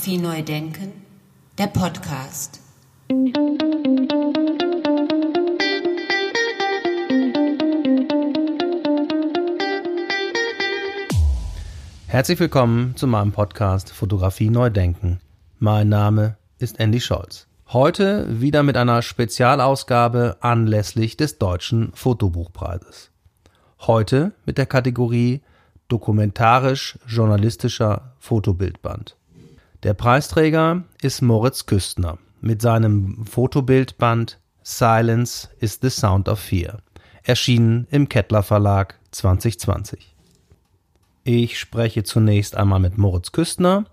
Fotografie neu denken, der Podcast. Herzlich willkommen zu meinem Podcast Fotografie neu denken. Mein Name ist Andy Scholz. Heute wieder mit einer Spezialausgabe anlässlich des Deutschen Fotobuchpreises. Heute mit der Kategorie dokumentarisch-journalistischer Fotobildband. Der Preisträger ist Moritz Küstner mit seinem Fotobildband Silence is the Sound of Fear, erschienen im Kettler Verlag 2020. Ich spreche zunächst einmal mit Moritz Küstner,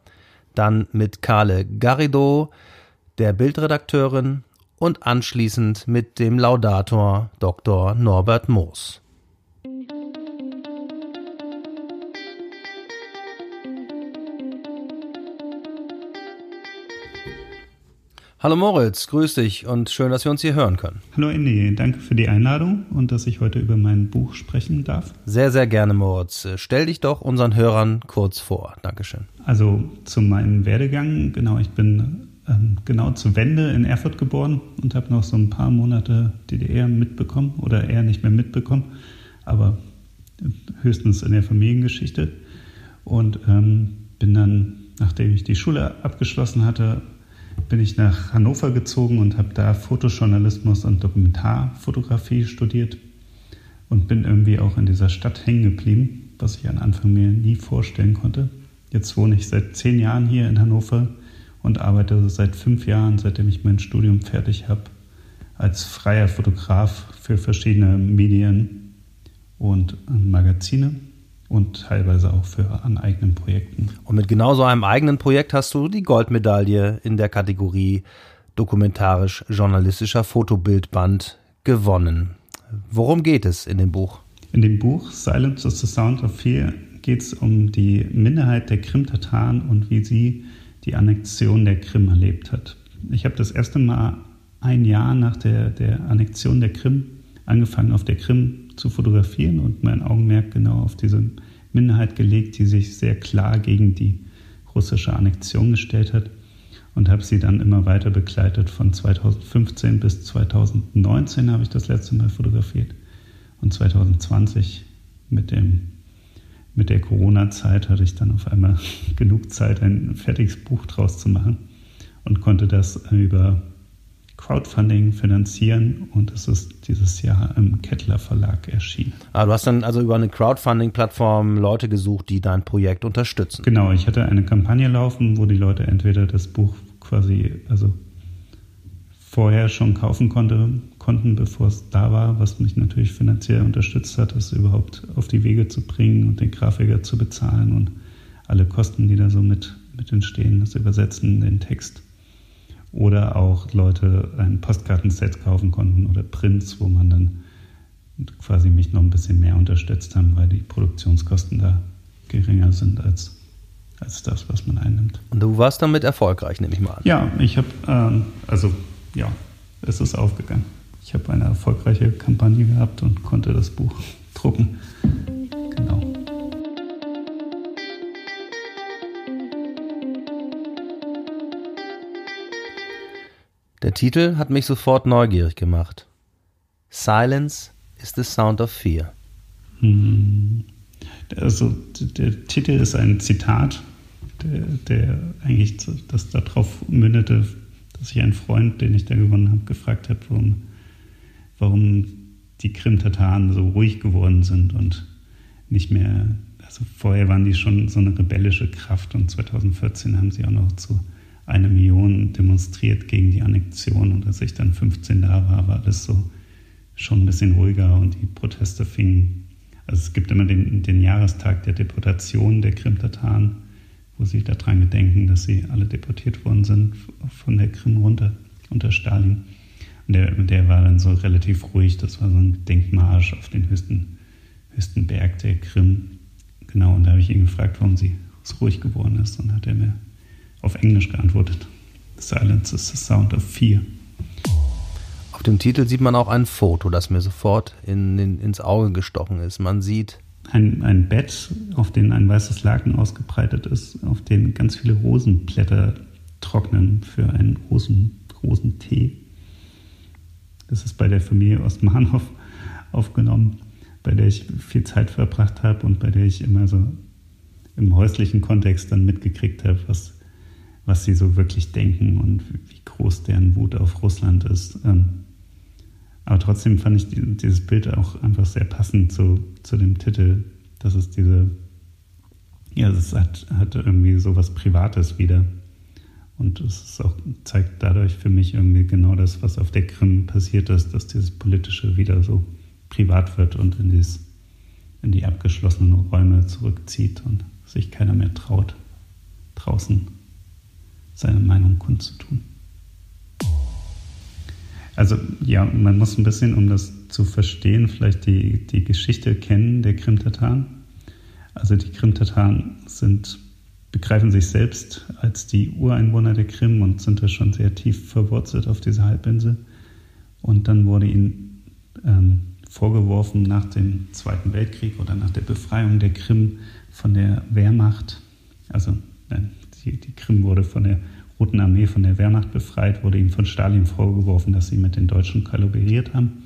dann mit Carle Garrido, der Bildredakteurin, und anschließend mit dem Laudator Dr. Norbert Moos. Hallo Moritz, grüß dich und schön, dass wir uns hier hören können. Hallo Indy, danke für die Einladung und dass ich heute über mein Buch sprechen darf. Sehr, sehr gerne, Moritz. Stell dich doch unseren Hörern kurz vor. Dankeschön. Also zu meinem Werdegang, genau, ich bin ähm, genau zur Wende in Erfurt geboren und habe noch so ein paar Monate DDR mitbekommen oder eher nicht mehr mitbekommen, aber höchstens in der Familiengeschichte. Und ähm, bin dann, nachdem ich die Schule abgeschlossen hatte, bin ich nach Hannover gezogen und habe da Fotojournalismus und Dokumentarfotografie studiert und bin irgendwie auch in dieser Stadt hängen geblieben, was ich am Anfang mir nie vorstellen konnte. Jetzt wohne ich seit zehn Jahren hier in Hannover und arbeite seit fünf Jahren, seitdem ich mein Studium fertig habe, als freier Fotograf für verschiedene Medien und Magazine und teilweise auch für an eigenen Projekten. Und mit genau so einem eigenen Projekt hast du die Goldmedaille in der Kategorie dokumentarisch-journalistischer Fotobildband gewonnen. Worum geht es in dem Buch? In dem Buch Silence is the Sound of Fear geht es um die Minderheit der Krim-Tataren und wie sie die Annexion der Krim erlebt hat. Ich habe das erste Mal ein Jahr nach der, der Annexion der Krim angefangen, auf der Krim zu fotografieren und mein Augenmerk genau auf diese Minderheit gelegt, die sich sehr klar gegen die russische Annexion gestellt hat und habe sie dann immer weiter begleitet. Von 2015 bis 2019 habe ich das letzte Mal fotografiert und 2020 mit dem mit der Corona-Zeit hatte ich dann auf einmal genug Zeit, ein fertiges Buch draus zu machen und konnte das über Crowdfunding finanzieren und es ist dieses Jahr im Kettler Verlag erschienen. Ah, du hast dann also über eine Crowdfunding-Plattform Leute gesucht, die dein Projekt unterstützen. Genau, ich hatte eine Kampagne laufen, wo die Leute entweder das Buch quasi, also vorher schon kaufen konnte, konnten, bevor es da war, was mich natürlich finanziell unterstützt hat, es überhaupt auf die Wege zu bringen und den Grafiker zu bezahlen und alle Kosten, die da so mit, mit entstehen, das Übersetzen, den Text oder auch Leute ein Postkartenset kaufen konnten oder Prints, wo man dann quasi mich noch ein bisschen mehr unterstützt haben, weil die Produktionskosten da geringer sind als, als das, was man einnimmt. Und du warst damit erfolgreich, nehme ich mal an. Ja, ich habe, ähm, also ja, es ist aufgegangen. Ich habe eine erfolgreiche Kampagne gehabt und konnte das Buch drucken. Der Titel hat mich sofort neugierig gemacht. Silence is the sound of fear. Hm. Also der Titel ist ein Zitat, der, der eigentlich das darauf mündete, dass ich einen Freund, den ich da gewonnen habe, gefragt habe, warum, warum die Krim-Tataren so ruhig geworden sind und nicht mehr, also vorher waren die schon so eine rebellische Kraft und 2014 haben sie auch noch zu eine Million demonstriert gegen die Annexion und als ich dann 15 da war, war alles so schon ein bisschen ruhiger und die Proteste fingen. Also es gibt immer den, den Jahrestag der Deportation der Krim-Tataren, wo sie daran gedenken, dass sie alle deportiert worden sind von der Krim runter unter Stalin. Und der, der war dann so relativ ruhig. Das war so ein Denkmarsch auf den höchsten, höchsten Berg der Krim. Genau, und da habe ich ihn gefragt, warum sie so ruhig geworden ist. Und hat er mir auf Englisch geantwortet. Silence is the sound of fear. Auf dem Titel sieht man auch ein Foto, das mir sofort in, in, ins Auge gestochen ist. Man sieht ein, ein Bett, auf dem ein weißes Laken ausgebreitet ist, auf dem ganz viele Rosenblätter trocknen für einen Rosen, Rosentee. Das ist bei der Familie Ostmahnhof aufgenommen, bei der ich viel Zeit verbracht habe und bei der ich immer so im häuslichen Kontext dann mitgekriegt habe, was, was sie so wirklich denken und wie groß deren Wut auf Russland ist. Ähm, aber trotzdem fand ich dieses Bild auch einfach sehr passend zu, zu dem Titel. Das ist diese, ja, es hat, hat irgendwie so was Privates wieder. Und es auch, zeigt dadurch für mich irgendwie genau das, was auf der Krim passiert ist, dass dieses Politische wieder so privat wird und in, dieses, in die abgeschlossenen Räume zurückzieht und sich keiner mehr traut, draußen seine Meinung kundzutun. Also ja, man muss ein bisschen, um das zu verstehen, vielleicht die, die Geschichte kennen der Krim-Tataren. Also die Krim-Tataren sind, begreifen sich selbst als die Ureinwohner der Krim und sind da schon sehr tief verwurzelt auf dieser Halbinsel. Und dann wurde ihnen ähm, vorgeworfen nach dem Zweiten Weltkrieg oder nach der Befreiung der Krim von der Wehrmacht, also die, die Krim wurde von der Roten Armee von der Wehrmacht befreit, wurde ihnen von Stalin vorgeworfen, dass sie mit den Deutschen kollaboriert haben.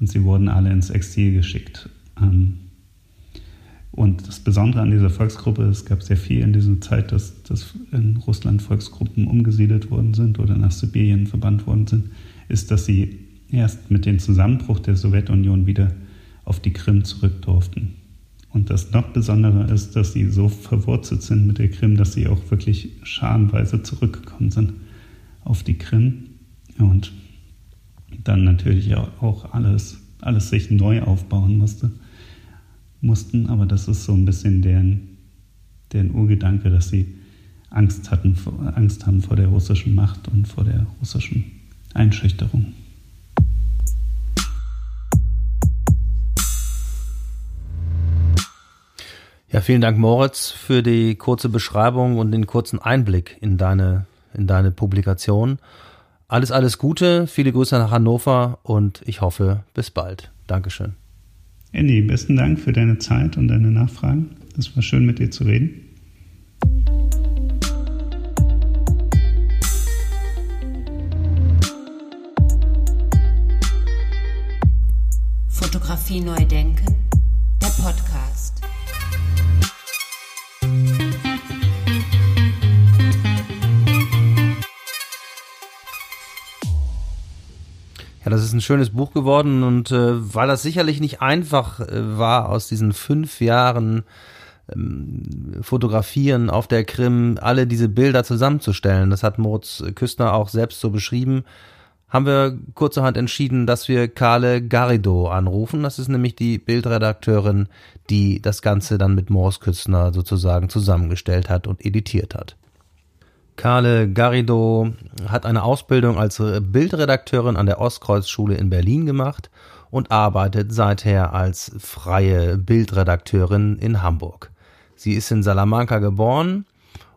Und sie wurden alle ins Exil geschickt. Ähm, und das Besondere an dieser Volksgruppe, es gab sehr viel in dieser Zeit, dass, dass in Russland Volksgruppen umgesiedelt worden sind oder nach Sibirien verbannt worden sind, ist, dass sie erst mit dem Zusammenbruch der Sowjetunion wieder auf die Krim zurück durften. Und das noch Besondere ist, dass sie so verwurzelt sind mit der Krim, dass sie auch wirklich scharenweise zurückgekommen sind auf die Krim und dann natürlich auch alles, alles sich neu aufbauen musste, mussten. Aber das ist so ein bisschen deren, deren Urgedanke, dass sie Angst hatten, Angst haben vor der russischen Macht und vor der russischen Einschüchterung. Ja, vielen Dank, Moritz, für die kurze Beschreibung und den kurzen Einblick in deine, in deine Publikation. Alles, alles Gute, viele Grüße nach Hannover und ich hoffe, bis bald. Dankeschön. Andy, besten Dank für deine Zeit und deine Nachfragen. Es war schön, mit dir zu reden. Fotografie neu denken, der Podcast. Das ist ein schönes Buch geworden und äh, weil das sicherlich nicht einfach äh, war, aus diesen fünf Jahren ähm, Fotografieren auf der Krim alle diese Bilder zusammenzustellen, das hat Moritz Küstner auch selbst so beschrieben, haben wir kurzerhand entschieden, dass wir Carle Garrido anrufen. Das ist nämlich die Bildredakteurin, die das Ganze dann mit Moritz Küstner sozusagen zusammengestellt hat und editiert hat. Carle Garrido hat eine Ausbildung als Bildredakteurin an der Ostkreuzschule in Berlin gemacht und arbeitet seither als freie Bildredakteurin in Hamburg. Sie ist in Salamanca geboren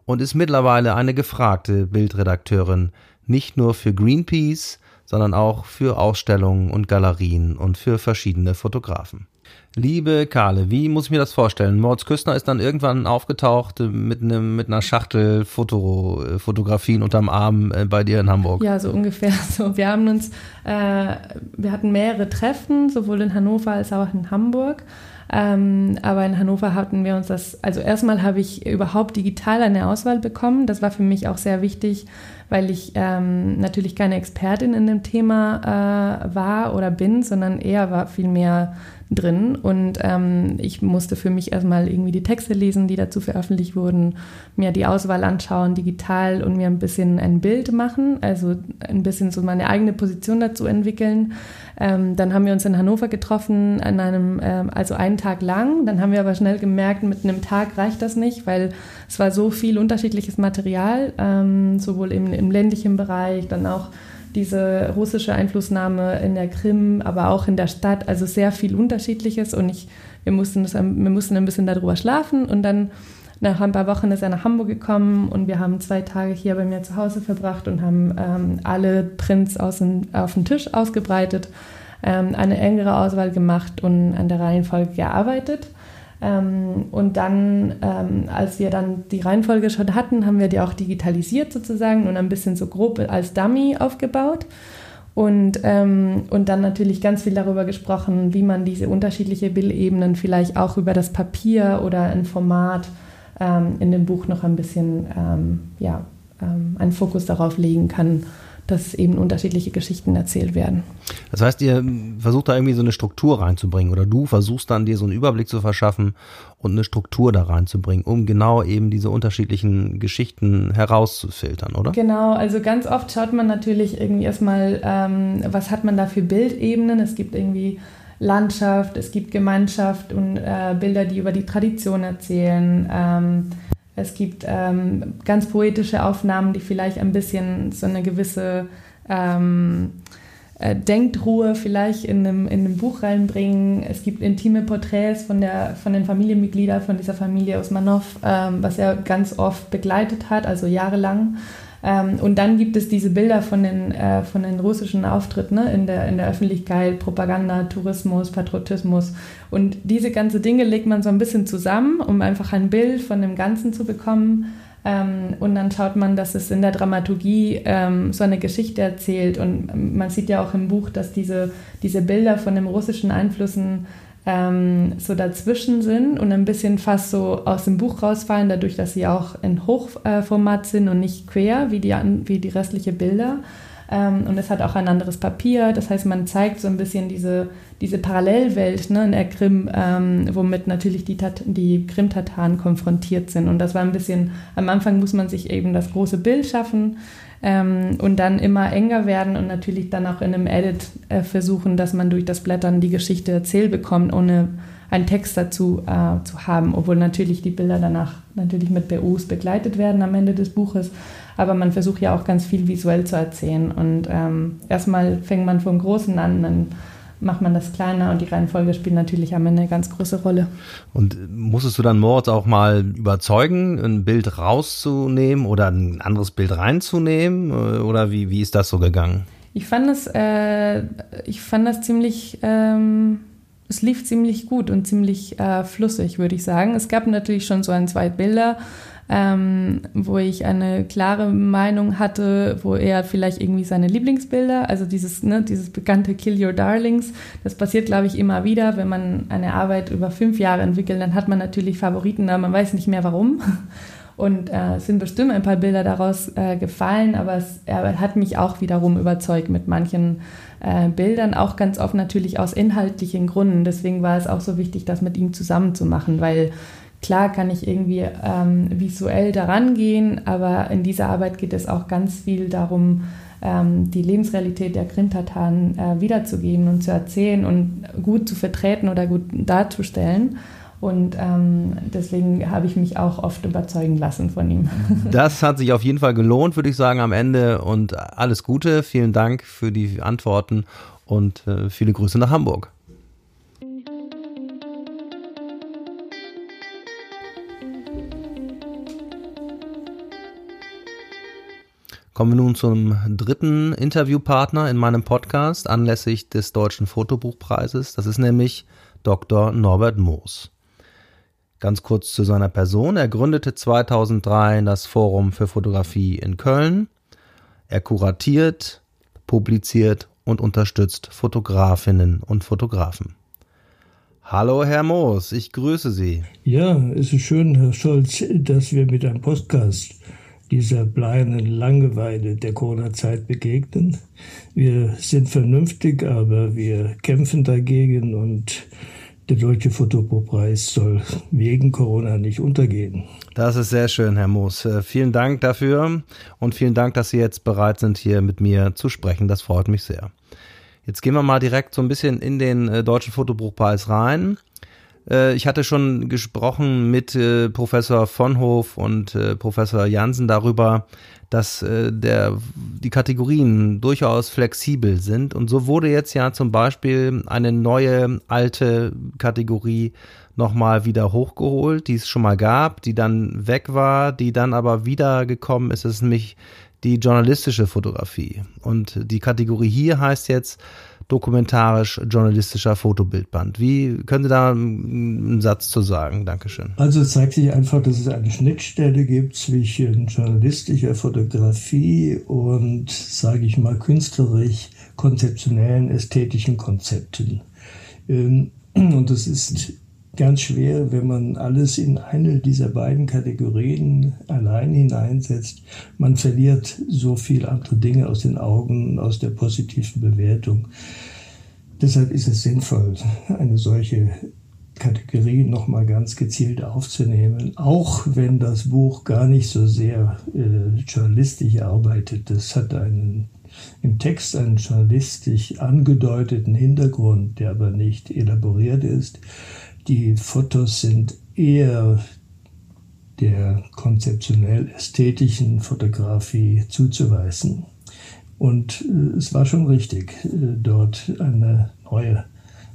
und ist mittlerweile eine gefragte Bildredakteurin, nicht nur für Greenpeace, sondern auch für Ausstellungen und Galerien und für verschiedene Fotografen. Liebe Karle, wie muss ich mir das vorstellen? Moritz Küstner ist dann irgendwann aufgetaucht mit, einem, mit einer Schachtel Foto, Fotografien unterm Arm äh, bei dir in Hamburg. Ja, so ungefähr so. Wir haben uns, äh, wir hatten mehrere Treffen, sowohl in Hannover als auch in Hamburg. Ähm, aber in Hannover hatten wir uns das, also erstmal habe ich überhaupt digital eine Auswahl bekommen. Das war für mich auch sehr wichtig, weil ich ähm, natürlich keine Expertin in dem Thema äh, war oder bin, sondern eher war vielmehr drin. Und ähm, ich musste für mich erstmal irgendwie die Texte lesen, die dazu veröffentlicht wurden, mir die Auswahl anschauen, digital und mir ein bisschen ein Bild machen, also ein bisschen so meine eigene Position dazu entwickeln. Ähm, dann haben wir uns in Hannover getroffen, an einem, ähm, also einen Tag lang. Dann haben wir aber schnell gemerkt, mit einem Tag reicht das nicht, weil es war so viel unterschiedliches Material, ähm, sowohl im, im ländlichen Bereich, dann auch diese russische Einflussnahme in der Krim, aber auch in der Stadt, also sehr viel Unterschiedliches und ich, wir, mussten das, wir mussten ein bisschen darüber schlafen und dann nach ein paar Wochen ist er nach Hamburg gekommen und wir haben zwei Tage hier bei mir zu Hause verbracht und haben ähm, alle Prints dem, auf den Tisch ausgebreitet, ähm, eine engere Auswahl gemacht und an der Reihenfolge gearbeitet. Ähm, und dann, ähm, als wir dann die Reihenfolge schon hatten, haben wir die auch digitalisiert sozusagen und ein bisschen so grob als Dummy aufgebaut. Und, ähm, und dann natürlich ganz viel darüber gesprochen, wie man diese unterschiedlichen Bildebenen vielleicht auch über das Papier oder ein Format ähm, in dem Buch noch ein bisschen ähm, ja, ähm, einen Fokus darauf legen kann, dass eben unterschiedliche Geschichten erzählt werden. Das heißt, ihr versucht da irgendwie so eine Struktur reinzubringen oder du versuchst dann dir so einen Überblick zu verschaffen und eine Struktur da reinzubringen, um genau eben diese unterschiedlichen Geschichten herauszufiltern, oder? Genau, also ganz oft schaut man natürlich irgendwie erstmal, ähm, was hat man da für Bildebenen. Es gibt irgendwie Landschaft, es gibt Gemeinschaft und äh, Bilder, die über die Tradition erzählen. Ähm, es gibt ähm, ganz poetische Aufnahmen, die vielleicht ein bisschen so eine gewisse ähm, äh, vielleicht in einem, in einem Buch reinbringen. Es gibt intime Porträts von, der, von den Familienmitgliedern von dieser Familie Osmanov, ähm, was er ganz oft begleitet hat, also jahrelang. Ähm, und dann gibt es diese Bilder von den, äh, von den russischen Auftritten ne, in, der, in der Öffentlichkeit, Propaganda, Tourismus, Patriotismus. Und diese ganzen Dinge legt man so ein bisschen zusammen, um einfach ein Bild von dem Ganzen zu bekommen. Ähm, und dann schaut man, dass es in der Dramaturgie ähm, so eine Geschichte erzählt. Und man sieht ja auch im Buch, dass diese, diese Bilder von den russischen Einflüssen ähm, so dazwischen sind und ein bisschen fast so aus dem Buch rausfallen, dadurch, dass sie auch in Hochformat sind und nicht quer wie die, wie die restlichen Bilder. Ähm, und es hat auch ein anderes Papier, das heißt, man zeigt so ein bisschen diese, diese Parallelwelt ne, in der Krim, ähm, womit natürlich die, die Krim-Tataren konfrontiert sind. Und das war ein bisschen, am Anfang muss man sich eben das große Bild schaffen, ähm, und dann immer enger werden und natürlich dann auch in einem Edit äh, versuchen, dass man durch das Blättern die Geschichte erzählt bekommt, ohne einen Text dazu äh, zu haben, obwohl natürlich die Bilder danach natürlich mit BUs begleitet werden am Ende des Buches. Aber man versucht ja auch ganz viel visuell zu erzählen. Und ähm, erstmal fängt man vom Großen an, dann macht man das kleiner und die Reihenfolge spielt natürlich am Ende eine ganz große Rolle. Und musstest du dann Moritz auch mal überzeugen, ein Bild rauszunehmen oder ein anderes Bild reinzunehmen? Oder wie, wie ist das so gegangen? Ich fand das, äh, ich fand das ziemlich, ähm, es lief ziemlich gut und ziemlich äh, flüssig, würde ich sagen. Es gab natürlich schon so ein, zwei Bilder, ähm, wo ich eine klare Meinung hatte, wo er vielleicht irgendwie seine Lieblingsbilder, also dieses, ne, dieses bekannte Kill Your Darlings, das passiert, glaube ich, immer wieder, wenn man eine Arbeit über fünf Jahre entwickelt, dann hat man natürlich Favoriten, aber man weiß nicht mehr warum. Und äh, es sind bestimmt ein paar Bilder daraus äh, gefallen, aber es, er hat mich auch wiederum überzeugt mit manchen äh, Bildern, auch ganz oft natürlich aus inhaltlichen Gründen. Deswegen war es auch so wichtig, das mit ihm zusammen zu machen, weil Klar kann ich irgendwie ähm, visuell daran gehen, aber in dieser Arbeit geht es auch ganz viel darum, ähm, die Lebensrealität der Krimtataren äh, wiederzugeben und zu erzählen und gut zu vertreten oder gut darzustellen. Und ähm, deswegen habe ich mich auch oft überzeugen lassen von ihm. Das hat sich auf jeden Fall gelohnt, würde ich sagen, am Ende. Und alles Gute. Vielen Dank für die Antworten und äh, viele Grüße nach Hamburg. Kommen wir nun zum dritten Interviewpartner in meinem Podcast anlässlich des Deutschen Fotobuchpreises. Das ist nämlich Dr. Norbert Moos. Ganz kurz zu seiner Person. Er gründete 2003 das Forum für Fotografie in Köln. Er kuratiert, publiziert und unterstützt Fotografinnen und Fotografen. Hallo Herr Moos, ich grüße Sie. Ja, es ist schön, Herr Scholz, dass wir mit einem Podcast dieser bleiernen Langeweile der Corona-Zeit begegnen. Wir sind vernünftig, aber wir kämpfen dagegen und der Deutsche Fotopreis soll wegen Corona nicht untergehen. Das ist sehr schön, Herr Moos. Äh, vielen Dank dafür und vielen Dank, dass Sie jetzt bereit sind, hier mit mir zu sprechen. Das freut mich sehr. Jetzt gehen wir mal direkt so ein bisschen in den äh, Deutschen Fotobuchpreis rein. Äh, ich hatte schon gesprochen mit äh, Professor von Hof und äh, Professor Jansen darüber, dass der, die Kategorien durchaus flexibel sind. Und so wurde jetzt ja zum Beispiel eine neue alte Kategorie nochmal wieder hochgeholt, die es schon mal gab, die dann weg war, die dann aber wieder gekommen ist. Es ist nämlich die journalistische Fotografie. Und die Kategorie hier heißt jetzt dokumentarisch-journalistischer Fotobildband. Wie können Sie da einen Satz zu sagen? Dankeschön. Also es zeigt sich einfach, dass es eine Schnittstelle gibt zwischen journalistischer Fotografie und, sage ich mal, künstlerisch konzeptionellen, ästhetischen Konzepten. Ähm, und es ist ganz schwer, wenn man alles in eine dieser beiden Kategorien allein hineinsetzt. Man verliert so viel andere Dinge aus den Augen, aus der positiven Bewertung. Deshalb ist es sinnvoll, eine solche Kategorie nochmal ganz gezielt aufzunehmen, auch wenn das Buch gar nicht so sehr äh, journalistisch arbeitet. Das hat einen im Text einen journalistisch angedeuteten Hintergrund, der aber nicht elaboriert ist. Die Fotos sind eher der konzeptionell-ästhetischen Fotografie zuzuweisen. Und äh, es war schon richtig, äh, dort eine neue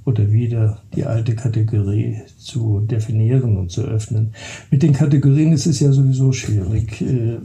oder wieder die alte Kategorie zu definieren und zu öffnen. Mit den Kategorien ist es ja sowieso schwierig. Äh,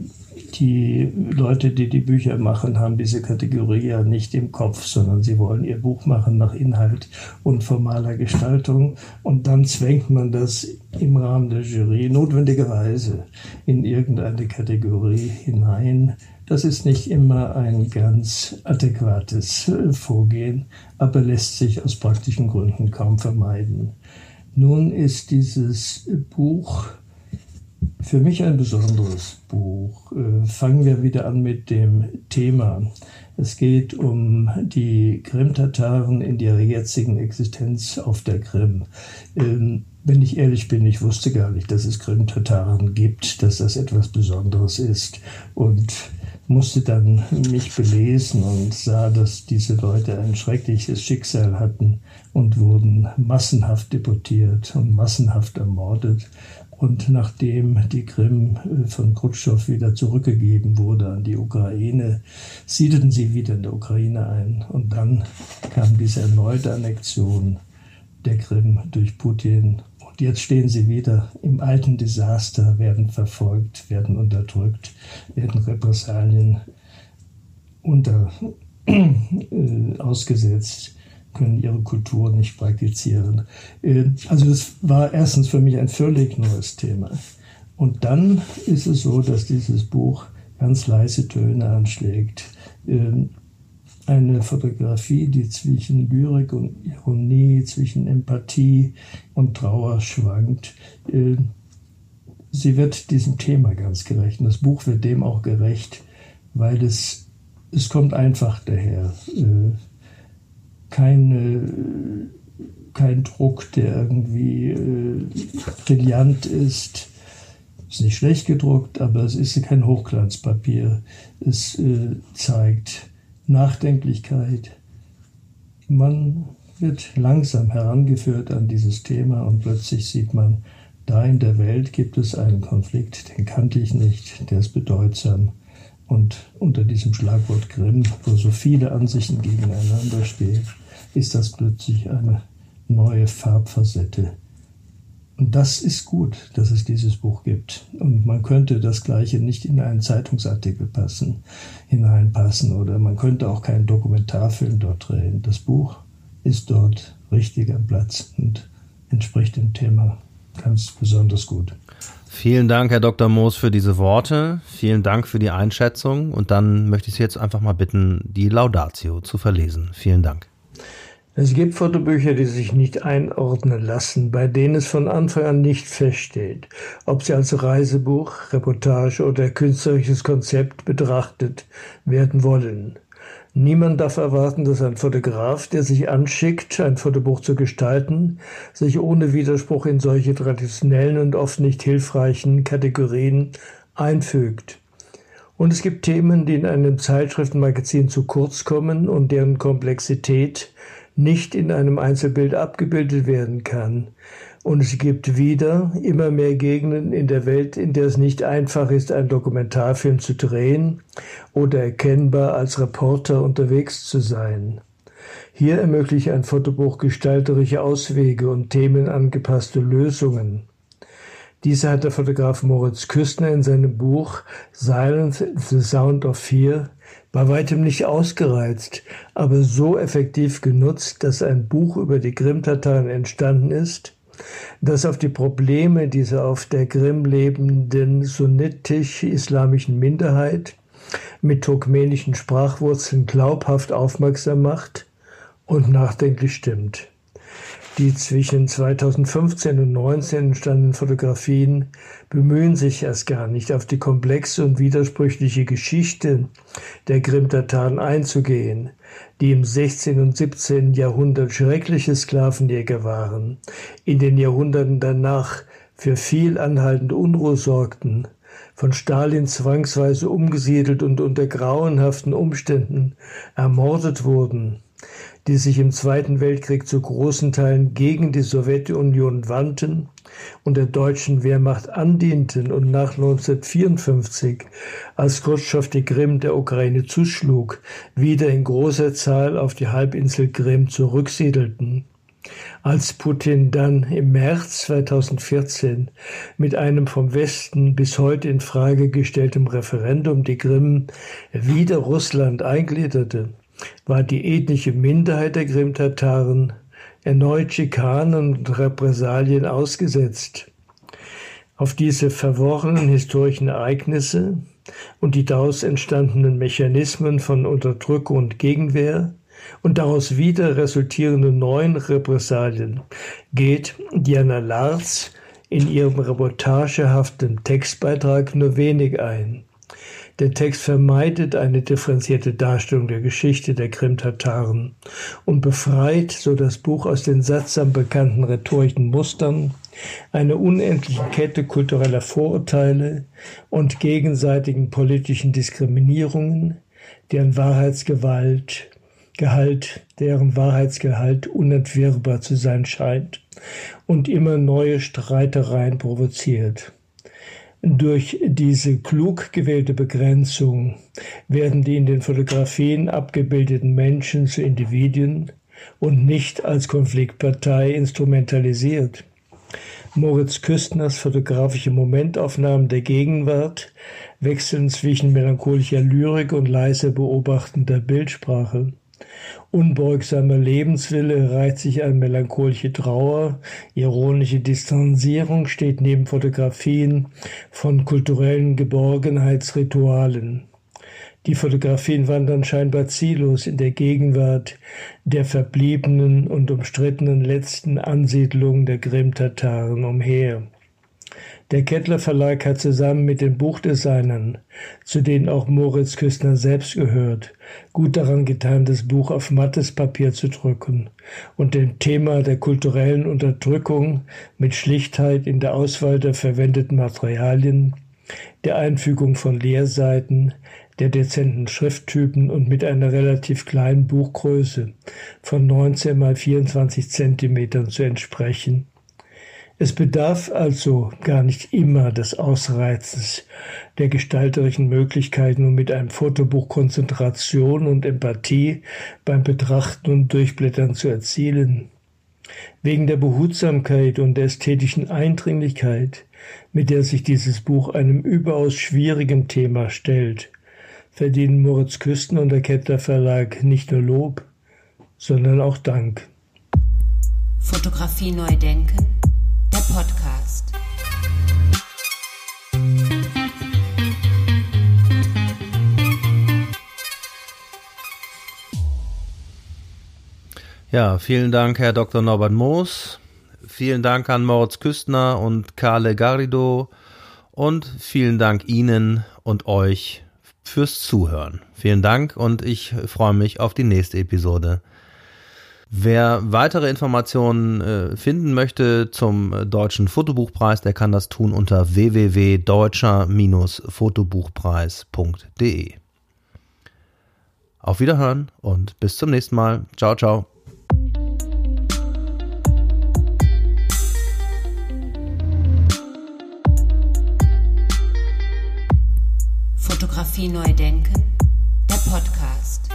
die Leute, die die Bücher machen, haben diese Kategorie ja nicht im Kopf, sondern sie wollen ihr Buch machen nach Inhalt und formaler Gestaltung. Und dann zwängt man das im Rahmen der Jury notwendigerweise in irgendeine Kategorie hinein. Das ist nicht immer ein ganz adäquates äh, Vorgehen, aber lässt sich aus praktischen Gründen kaum vermeiden. Nun ist dieses Buch für mich ein besonderes Buch. Äh, fangen wir wieder an mit dem Thema. Es geht um die Krim-Tataren in ihrer jetzigen Existenz auf der Krim. Ähm, wenn ich ehrlich bin, ich wusste gar nicht, dass es Krim-Tataren gibt, dass das etwas Besonderes ist und musste dann mich belesen und sah, dass diese Leute ein schreckliches Schicksal hatten und wurden massenhaft deportiert und massenhaft ermordet und nachdem die Krim äh, von Khrushchev wieder zurückgegeben wurde an die Ukraine, siedelten sie wieder in der Ukraine ein. Und dann kam diese erneute Annexion der Krim durch Putin. Und jetzt stehen sie wieder im alten Desaster, werden verfolgt, werden unterdrückt, werden Repressalien unter, äh, ausgesetzt können ihre Kultur nicht praktizieren. Äh, also das war erstens für mich ein völlig neues Thema. Und dann ist es so, dass dieses Buch ganz leise Töne anschlägt. Ähm, eine Fotografie, die zwischen Lyrik und Ironie, zwischen Empathie und Trauer schwankt. Äh, sie wird diesem Thema ganz gerecht. Und das Buch wird dem auch gerecht, weil es, es kommt einfach daher. Äh, keine, kein Druck, der irgendwie äh, brillant ist. Ist nicht schlecht gedruckt, aber es ist kein Hochglanzpapier. Es äh, zeigt Nachdenklichkeit. Man wird langsam herangeführt an dieses Thema und plötzlich sieht man, da in der Welt gibt es einen Konflikt, den kannte ich nicht, der ist bedeutsam. Und unter diesem Schlagwort Grimm, wo so viele Ansichten gegeneinander stehen, ist das plötzlich eine neue Farbfacette. Und das ist gut, dass es dieses Buch gibt. Und man könnte das Gleiche nicht in einen Zeitungsartikel passen, hineinpassen oder man könnte auch keinen Dokumentarfilm dort drehen. Das Buch ist dort richtig am Platz und entspricht dem Thema ganz besonders gut. Vielen Dank, Herr Dr. Moos, für diese Worte. Vielen Dank für die Einschätzung. Und dann möchte ich Sie jetzt einfach mal bitten, die Laudatio zu verlesen. Vielen Dank. Es gibt Fotobücher, die sich nicht einordnen lassen, bei denen es von Anfang an nicht feststeht, ob sie als Reisebuch, Reportage oder künstlerisches Konzept betrachtet werden wollen. Niemand darf erwarten, dass ein Fotograf, der sich anschickt, ein Fotobuch zu gestalten, sich ohne Widerspruch in solche traditionellen und oft nicht hilfreichen Kategorien einfügt. Und es gibt Themen, die in einem Zeitschriftenmagazin zu kurz kommen und deren Komplexität nicht in einem Einzelbild abgebildet werden kann. Und es gibt wieder immer mehr Gegenden in der Welt, in der es nicht einfach ist, einen Dokumentarfilm zu drehen oder erkennbar als Reporter unterwegs zu sein. Hier ermöglicht ein Fotobuch gestalterische Auswege und themenangepasste Lösungen. Diese hat der Fotograf Moritz Küstner in seinem Buch Silence, the Sound of Fear bei weitem nicht ausgereizt, aber so effektiv genutzt, dass ein Buch über die Krim-Tataren entstanden ist, das auf die Probleme dieser auf der Krim lebenden sunnitisch-islamischen Minderheit mit turkmenischen Sprachwurzeln glaubhaft aufmerksam macht und nachdenklich stimmt. Die zwischen 2015 und 2019 entstandenen Fotografien bemühen sich erst gar nicht, auf die komplexe und widersprüchliche Geschichte der Krim-Tataren einzugehen, die im 16. und 17. Jahrhundert schreckliche Sklavenjäger waren, in den Jahrhunderten danach für viel anhaltende Unruhe sorgten, von Stalin zwangsweise umgesiedelt und unter grauenhaften Umständen ermordet wurden, die sich im Zweiten Weltkrieg zu großen Teilen gegen die Sowjetunion wandten und der deutschen Wehrmacht andienten und nach 1954, als Khrushchev die Krim der Ukraine zuschlug, wieder in großer Zahl auf die Halbinsel Krim zurücksiedelten. Als Putin dann im März 2014 mit einem vom Westen bis heute in Frage gestelltem Referendum die Krim wieder Russland eingliederte, war die ethnische Minderheit der Krim-Tataren erneut Schikanen und Repressalien ausgesetzt. Auf diese verworrenen historischen Ereignisse und die daraus entstandenen Mechanismen von Unterdrückung und Gegenwehr und daraus wieder resultierende neuen Repressalien geht Diana Lars in ihrem reportagehaften Textbeitrag nur wenig ein. Der Text vermeidet eine differenzierte Darstellung der Geschichte der Krim-Tataren und befreit, so das Buch, aus den sattsam bekannten rhetorischen Mustern, einer unendlichen Kette kultureller Vorurteile und gegenseitigen politischen Diskriminierungen, deren Wahrheitsgewalt Gehalt, deren Wahrheitsgehalt unentwirrbar zu sein scheint und immer neue Streitereien provoziert. Durch diese klug gewählte Begrenzung werden die in den Fotografien abgebildeten Menschen zu Individuen und nicht als Konfliktpartei instrumentalisiert. Moritz Küstners fotografische Momentaufnahmen der Gegenwart wechseln zwischen melancholischer Lyrik und leise beobachtender Bildsprache. Unbeugsamer Lebenswille reiht sich an melancholische Trauer, ironische Distanzierung steht neben Fotografien von kulturellen Geborgenheitsritualen. Die Fotografien wandern scheinbar ziellos in der Gegenwart der verbliebenen und umstrittenen letzten Ansiedlung der Krim-Tataren umher. Der Kettler Verlag hat zusammen mit den Buchdesignern, zu denen auch Moritz Küstner selbst gehört, gut daran getan, das Buch auf mattes Papier zu drücken und dem Thema der kulturellen Unterdrückung mit Schlichtheit in der Auswahl der verwendeten Materialien, der Einfügung von Leerseiten, der dezenten Schrifttypen und mit einer relativ kleinen Buchgröße von 19 mal 24 Zentimetern zu entsprechen es bedarf also gar nicht immer des Ausreizens der gestalterischen Möglichkeiten, um mit einem Fotobuch Konzentration und Empathie beim Betrachten und Durchblättern zu erzielen. Wegen der Behutsamkeit und der ästhetischen Eindringlichkeit, mit der sich dieses Buch einem überaus schwierigen Thema stellt, verdienen Moritz Küsten und der Kettler Verlag nicht nur Lob, sondern auch Dank. Fotografie neu denken der Podcast. Ja, vielen Dank, Herr Dr. Norbert Moos. Vielen Dank an Moritz Küstner und Carle Garrido. Und vielen Dank Ihnen und euch fürs Zuhören. Vielen Dank und ich freue mich auf die nächste Episode. Wer weitere Informationen äh, finden möchte zum äh, Deutschen Fotobuchpreis, der kann das tun unter www.deutscher-fotobuchpreis.de. Auf Wiederhören und bis zum nächsten Mal. Ciao, ciao. Fotografie neu denken, der Podcast.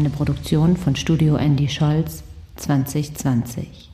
Eine Produktion von Studio Andy Scholz 2020.